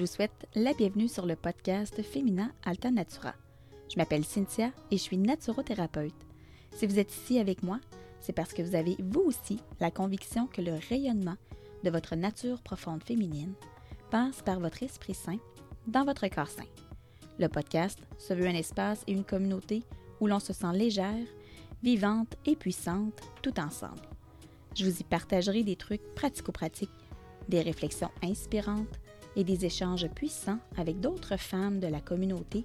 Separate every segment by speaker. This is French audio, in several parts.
Speaker 1: Je vous souhaite la bienvenue sur le podcast Féminin Alta Natura. Je m'appelle Cynthia et je suis naturothérapeute. Si vous êtes ici avec moi, c'est parce que vous avez vous aussi la conviction que le rayonnement de votre nature profonde féminine passe par votre esprit sain dans votre corps sain. Le podcast se veut un espace et une communauté où l'on se sent légère, vivante et puissante tout ensemble. Je vous y partagerai des trucs pratico-pratiques, des réflexions inspirantes et des échanges puissants avec d'autres femmes de la communauté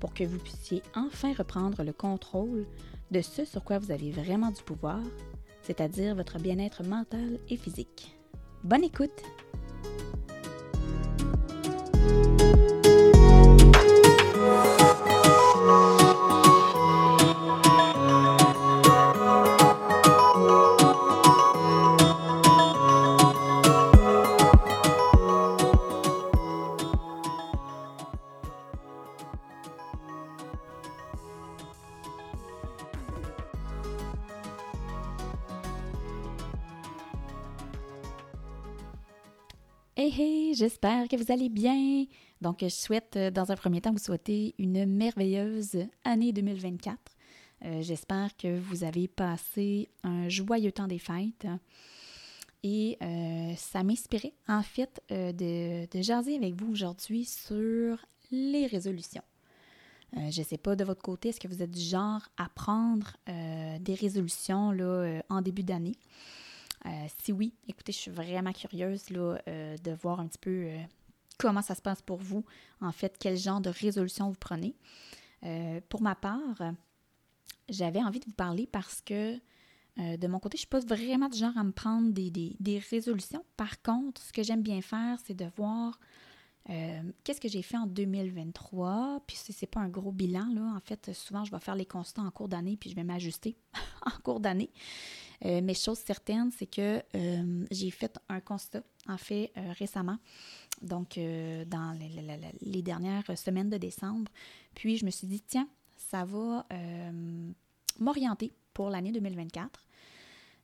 Speaker 1: pour que vous puissiez enfin reprendre le contrôle de ce sur quoi vous avez vraiment du pouvoir, c'est-à-dire votre bien-être mental et physique. Bonne écoute! Hey hey, j'espère que vous allez bien. Donc, je souhaite euh, dans un premier temps vous souhaiter une merveilleuse année 2024. Euh, j'espère que vous avez passé un joyeux temps des fêtes. Et euh, ça m'inspirait en fait de, de jaser avec vous aujourd'hui sur les résolutions. je ne sais pas de votre côté, est-ce que vous êtes du genre à prendre des résolutions là, en début d'année? Euh, si oui, écoutez, je suis vraiment curieuse là, euh, de voir un petit peu euh, comment ça se passe pour vous. En fait, quel genre de résolution vous prenez. pour ma part, j'avais envie de vous parler parce que de mon côté, je ne suis pas vraiment du genre à me prendre des, des résolutions. Par contre, ce que j'aime bien faire, c'est de voir qu'est-ce que j'ai fait en 2023. Puis si c'est pas un gros bilan, là, en fait, souvent, je vais faire les constats en cours d'année, puis je vais m'ajuster en cours d'année. Euh, mais chose certaine, c'est que euh, j'ai fait un constat, en fait, euh, récemment, donc dans les, dernières semaines de décembre. Puis je me suis dit, tiens, ça va m'orienter pour l'année 2024.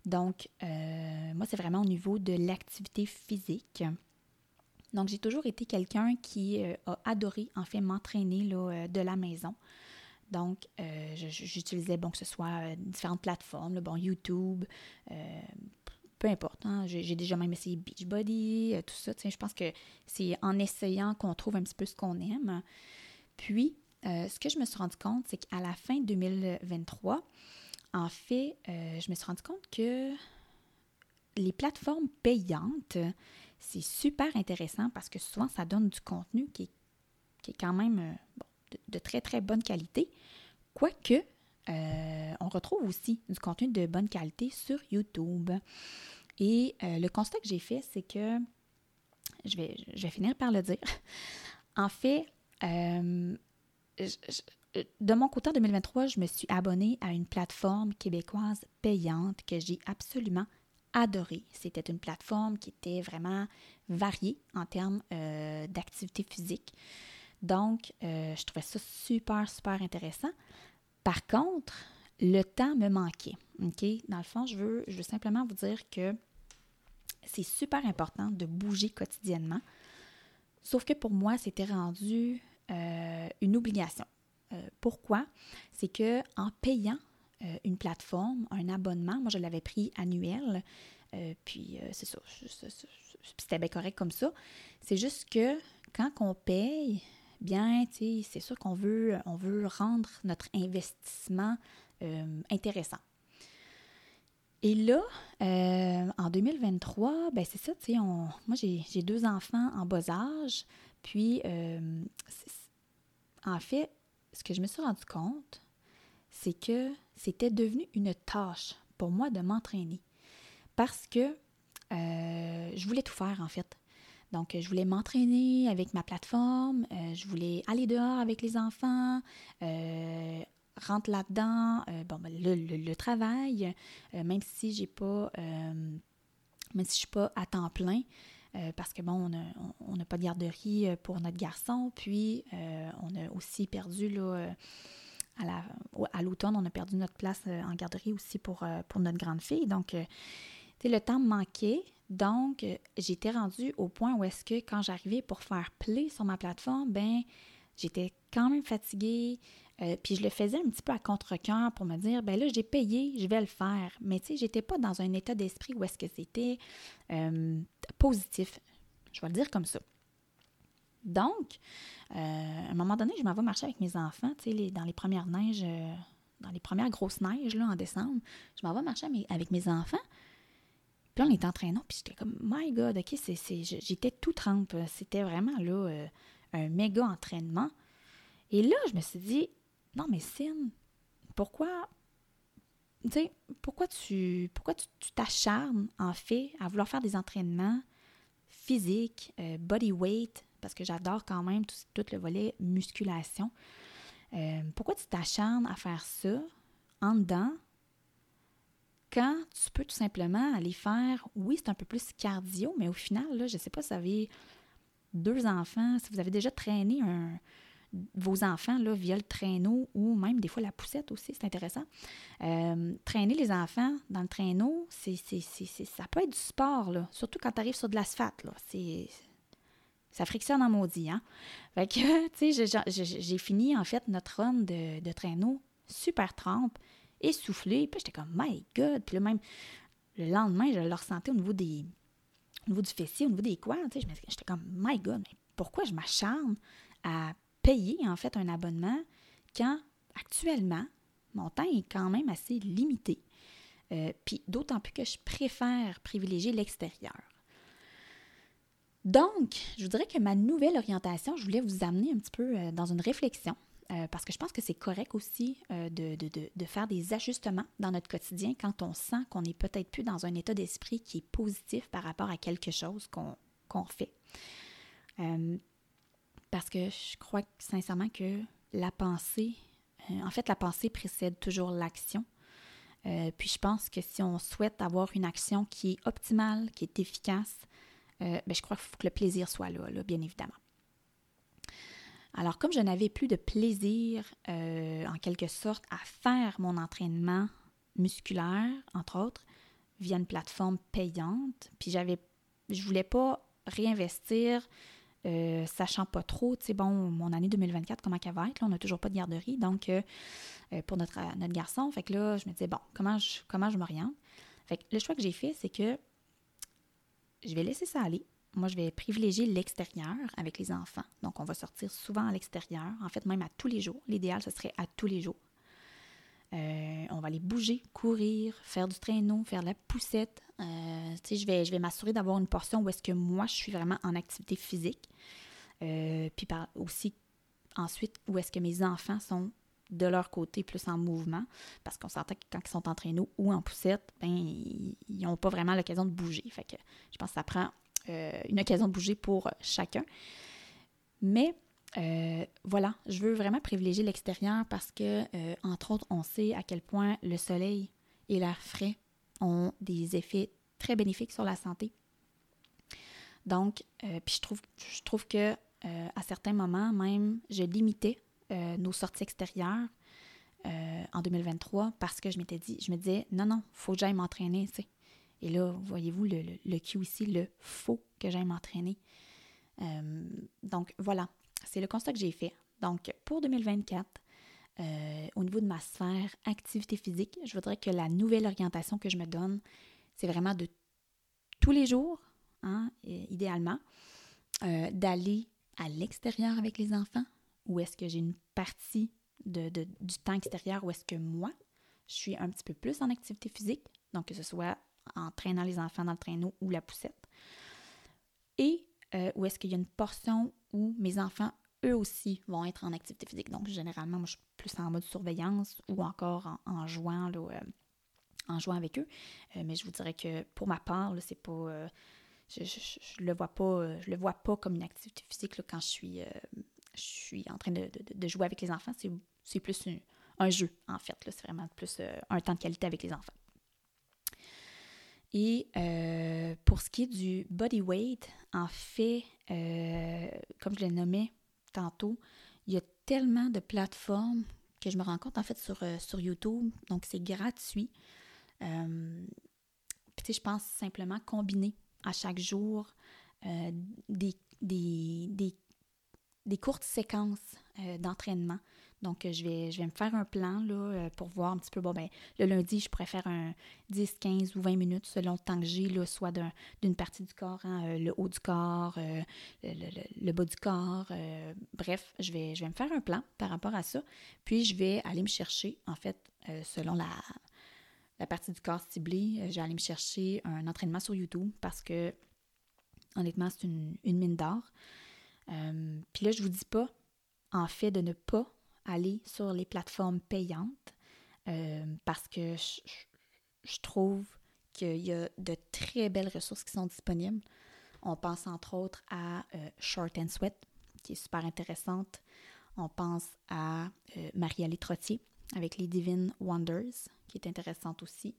Speaker 1: Donc, moi, c'est vraiment au niveau de l'activité physique. Donc, j'ai toujours été quelqu'un qui a adoré, en fait, m'entraîner de la maison. Donc, euh, j'utilisais, bon, que ce soit euh, différentes plateformes, bon, YouTube, euh, peu importe. Hein, j'ai déjà même essayé Beachbody, tout ça. Je pense que c'est en essayant qu'on trouve un petit peu ce qu'on aime. Puis, ce que je me suis rendu compte, c'est qu'à la fin 2023, en fait, je me suis rendu compte que les plateformes payantes, c'est super intéressant parce que souvent, ça donne du contenu qui est, quand même de, très, très bonne qualité. Quoique, euh, on retrouve aussi du contenu de bonne qualité sur YouTube. Et euh, le constat que j'ai fait, c'est que, je vais, finir par le dire, en fait, euh, de mon côté en 2023, je me suis abonnée à une plateforme québécoise payante que j'ai absolument adorée. C'était une plateforme qui était vraiment variée en termes d'activité physique. Donc, euh, je trouvais ça super, super intéressant. Par contre, le temps me manquait. Dans le fond, je veux, je veux simplement vous dire que c'est super important de bouger quotidiennement. Sauf que pour moi, c'était rendu euh, une obligation. Euh, pourquoi? C'est que en payant une plateforme, un abonnement, moi je l'avais pris annuel, puis c'est ça, c'était bien correct comme ça. C'est juste que quand on paye, bien, c'est sûr qu'on veut, rendre notre investissement euh, intéressant. Et là, euh, en 2023, ben c'est ça, moi j'ai deux enfants en bas âge, puis euh, en fait, ce que je me suis rendu compte, c'est que c'était devenu une tâche pour moi de m'entraîner. Parce que je voulais tout faire, en fait. Donc, je voulais m'entraîner avec ma plateforme, euh, je voulais aller dehors avec les enfants, euh, rentre là-dedans, euh, bon, ben, le, travail, même si j'ai pas, même si je suis pas à temps plein, parce que bon, on n'a pas de garderie pour notre garçon, puis on a aussi perdu là, à l'automne, on a perdu notre place en garderie aussi pour, pour notre grande fille. Donc, le temps me manquait. Donc, j'étais rendue au point où est-ce que quand j'arrivais pour faire play sur ma plateforme, ben j'étais quand même fatiguée. Euh, puis je le faisais un petit peu à contre-cœur pour me dire, ben là, j'ai payé, je vais le faire. Mais tu sais, j'étais pas dans un état d'esprit où est-ce que c'était euh, positif. Je vais le dire comme ça. Donc, euh, à un moment donné, je m'en vais marcher avec mes enfants, tu sais, dans les premières neiges, dans les premières grosses neiges, là, en décembre. Je m'en vais marcher avec mes enfants. Puis on est en traîneau, puis j'étais comme, my God, OK, c'est, j'étais tout trempe. C'était vraiment, là, un méga entraînement. Et là, je me suis dit, non, mais Cine, pourquoi, tu pourquoi tu pourquoi tu t'acharnes, en fait, à vouloir faire des entraînements physiques, euh, body weight, parce que j'adore quand même tout, le volet musculation. Euh, pourquoi tu t'acharnes à faire ça en dedans quand tu peux tout simplement aller faire, oui, c'est un peu plus cardio, mais au final, là, je ne sais pas si vous avez deux enfants, si vous avez déjà traîné vos enfants là, via le traîneau ou même des fois la poussette aussi, c'est intéressant. Euh, traîner les enfants dans le traîneau, ça peut être du sport, là, surtout quand tu arrives sur de l'asphalte. Ça frictionne en maudit. Hein? Fait que, tu sais, j'ai, fini en fait notre run de, traîneau super trempe, essoufflé, puis j'étais comme, my God! Puis là, même le lendemain, je le ressentais au niveau des. Au niveau du fessier, au niveau des quoi, tu sais, j'étais comme, my God, mais pourquoi je m'acharne à payer en fait un abonnement quand actuellement mon temps est quand même assez limité? Euh, puis d'autant plus que je préfère privilégier l'extérieur. Donc, je vous dirais que ma nouvelle orientation, je voulais vous amener un petit peu euh, dans une réflexion, euh, parce que je pense que c'est correct aussi de, de, faire des ajustements dans notre quotidien quand on sent qu'on n'est peut-être plus dans un état d'esprit qui est positif par rapport à quelque chose qu'on fait. Parce que je crois sincèrement que la pensée, euh, en fait, la pensée précède toujours l'action. Euh, puis je pense que si on souhaite avoir une action qui est optimale, qui est efficace, euh, ben, je crois qu'il faut que le plaisir soit là, là bien évidemment. Alors, comme je n'avais plus de plaisir, en quelque sorte, à faire mon entraînement musculaire, entre autres, via une plateforme payante, puis j'avais, je voulais pas réinvestir euh, sachant pas trop, tu sais, bon, mon année 2024, comment qu'elle va être, là, on n'a toujours pas de garderie, donc euh, euh, pour notre, notre garçon, fait que là, je me disais, bon, comment je, comment je m'oriente? Fait que le choix que j'ai fait, c'est que je vais laisser ça aller. Moi, je vais privilégier l'extérieur avec les enfants. Donc, on va sortir souvent à l'extérieur, en fait, même à tous les jours. L'idéal, ce serait à tous les jours. Euh, on va aller bouger, courir, faire du traîneau, faire de la poussette. Euh, je vais, je vais m'assurer d'avoir une portion où est-ce que moi, je suis vraiment en activité physique. Euh, puis par, aussi, ensuite, où est-ce que mes enfants sont de leur côté plus en mouvement. Parce qu'on s'entend que quand ils sont en traîneau ou en poussette, ben, ils n'ont pas vraiment l'occasion de bouger. Fait que je pense que ça prend une occasion de bouger pour chacun. Mais euh, voilà, je veux vraiment privilégier l'extérieur parce que, euh, entre autres, on sait à quel point le soleil et l'air frais ont des effets très bénéfiques sur la santé. Donc, euh, puis je trouve, je que à certains moments, même, je limitais nos sorties extérieures en 2023 parce que je m'étais dit, je me disais, non, non, faut que m'entraîner, tu sais. Et là, voyez-vous le, le, Q ici, le faut que j'aille m'entraîner. donc voilà, c'est le constat que j'ai fait. Donc, pour 2024, euh, au niveau de ma sphère activité physique, je voudrais que la nouvelle orientation que je me donne, c'est vraiment de tous les jours, hein, idéalement, euh, d'aller à l'extérieur avec les enfants, ou est-ce que j'ai une partie de, du temps extérieur où est-ce que moi, je suis un petit peu plus en activité physique, donc que ce soit en traînant les enfants dans le traîneau ou la poussette, et euh, où est-ce qu'il y a une portion où mes enfants, eux aussi, vont être en activité physique. Donc, généralement, moi, je suis plus en mode surveillance ou encore en, jouant, euh, en jouant avec eux. Euh, mais je vous dirais que pour ma part, c'est pas. je, je, le vois pas, je le vois pas comme une activité physique quand je suis, je suis en train de, jouer avec les enfants. C'est plus un, jeu, en fait. C'est vraiment plus un temps de qualité avec les enfants. Et euh, pour ce qui est du body weight, en fait, euh, comme je l'ai nommé tantôt, il y a tellement de plateformes que je me rends compte en fait sur, euh, sur YouTube. Donc, c'est gratuit. puis, je pense simplement combiner à chaque jour des, des, des, courtes séquences d'entraînement. Donc, je vais, je vais me faire un plan là, pour voir un petit peu. Bon, ben, le lundi, je pourrais faire un 10, 15 ou 20 minutes selon le temps que j'ai, soit d'une partie du corps, hein, le haut du corps, le, bas du corps. bref, je vais, je vais me faire un plan par rapport à ça. Puis, je vais aller me chercher, en fait, selon la, la partie du corps ciblée, euh, j'ai allé me chercher un entraînement sur YouTube parce que, honnêtement, c'est une, mine d'or. Euh, puis là, je vous dis pas, en fait, de ne pas aller sur les plateformes payantes euh, parce que je, trouve qu'il y a de très belles ressources qui sont disponibles. On pense entre autres à Short and Sweat, qui est super intéressante. On pense à Marie-Alie Trottier avec les Divine Wonders, qui est intéressante aussi.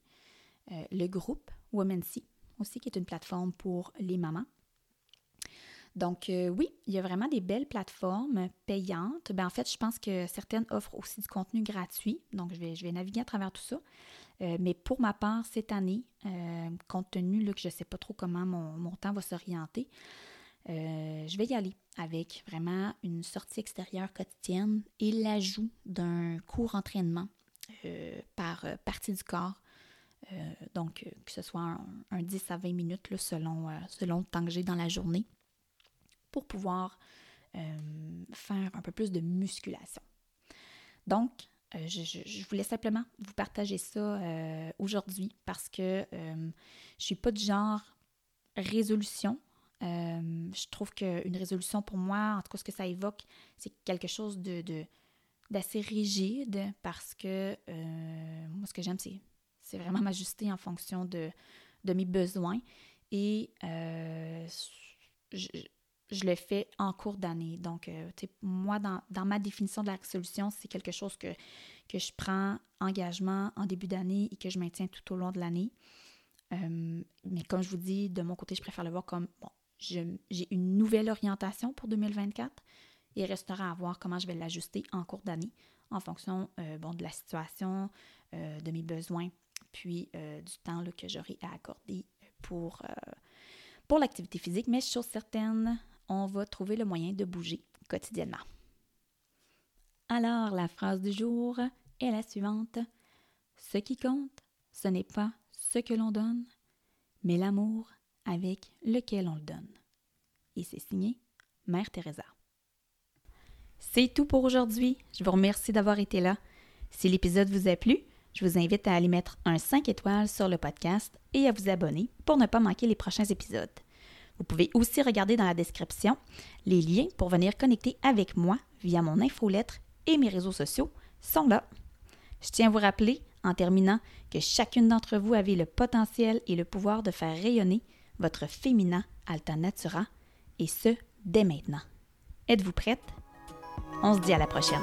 Speaker 1: Euh, le groupe Women See, aussi, qui est une plateforme pour les mamans. Donc, euh, oui, il y a vraiment des belles plateformes payantes. Ben, en fait, je pense que certaines offrent aussi du contenu gratuit. Donc, je vais, naviguer à travers tout ça. Euh, mais pour ma part, cette année, compte tenu que je ne sais pas trop comment mon, temps va s'orienter, je vais y aller avec vraiment une sortie extérieure quotidienne et l'ajout d'un court entraînement euh, par euh, partie du corps. Euh, donc, que ce soit un, 10 à 20 minutes selon le temps que j'ai dans la journée pour pouvoir faire un peu plus de musculation. Donc, je, voulais simplement vous partager ça aujourd'hui parce que je ne suis pas du genre résolution. je trouve qu'une résolution pour moi, en tout cas ce que ça évoque, c'est quelque chose de, d'assez rigide parce que euh, moi, ce que j'aime, c'est, vraiment m'ajuster en fonction de, mes besoins et euh, je, je, le fais en cours d'année. Donc, euh, moi, dans, dans, ma définition de la solution, c'est quelque chose que, que je prends engagement en début d'année et que je maintiens tout au long de l'année. mais comme je vous dis, de mon côté, je préfère le voir comme, bon, j'ai une nouvelle orientation pour 2024 il restera à voir comment je vais l'ajuster en cours d'année en fonction euh, bon, de la situation, euh, de mes besoins, puis euh, du temps que j'aurai à accorder pour, pour l'activité physique. Mais chose certaine, on va trouver le moyen de bouger quotidiennement. Alors, la phrase du jour est la suivante. Ce qui compte, ce n'est pas ce que l'on donne, mais l'amour avec lequel on le donne. Et c'est signé Mère Teresa. C'est tout pour aujourd'hui. Je vous remercie d'avoir été là. Si l'épisode vous a plu, je vous invite à aller mettre un 5 étoiles sur le podcast et à vous abonner pour ne pas manquer les prochains épisodes. Vous pouvez aussi regarder dans la description les liens pour venir connecter avec moi via mon infolettre et mes réseaux sociaux sont là. Je tiens à vous rappeler, en terminant, que chacune d'entre vous avait le potentiel et le pouvoir de faire rayonner votre féminin Alta Natura, et ce, dès maintenant. Êtes-vous prête? On se dit à la prochaine.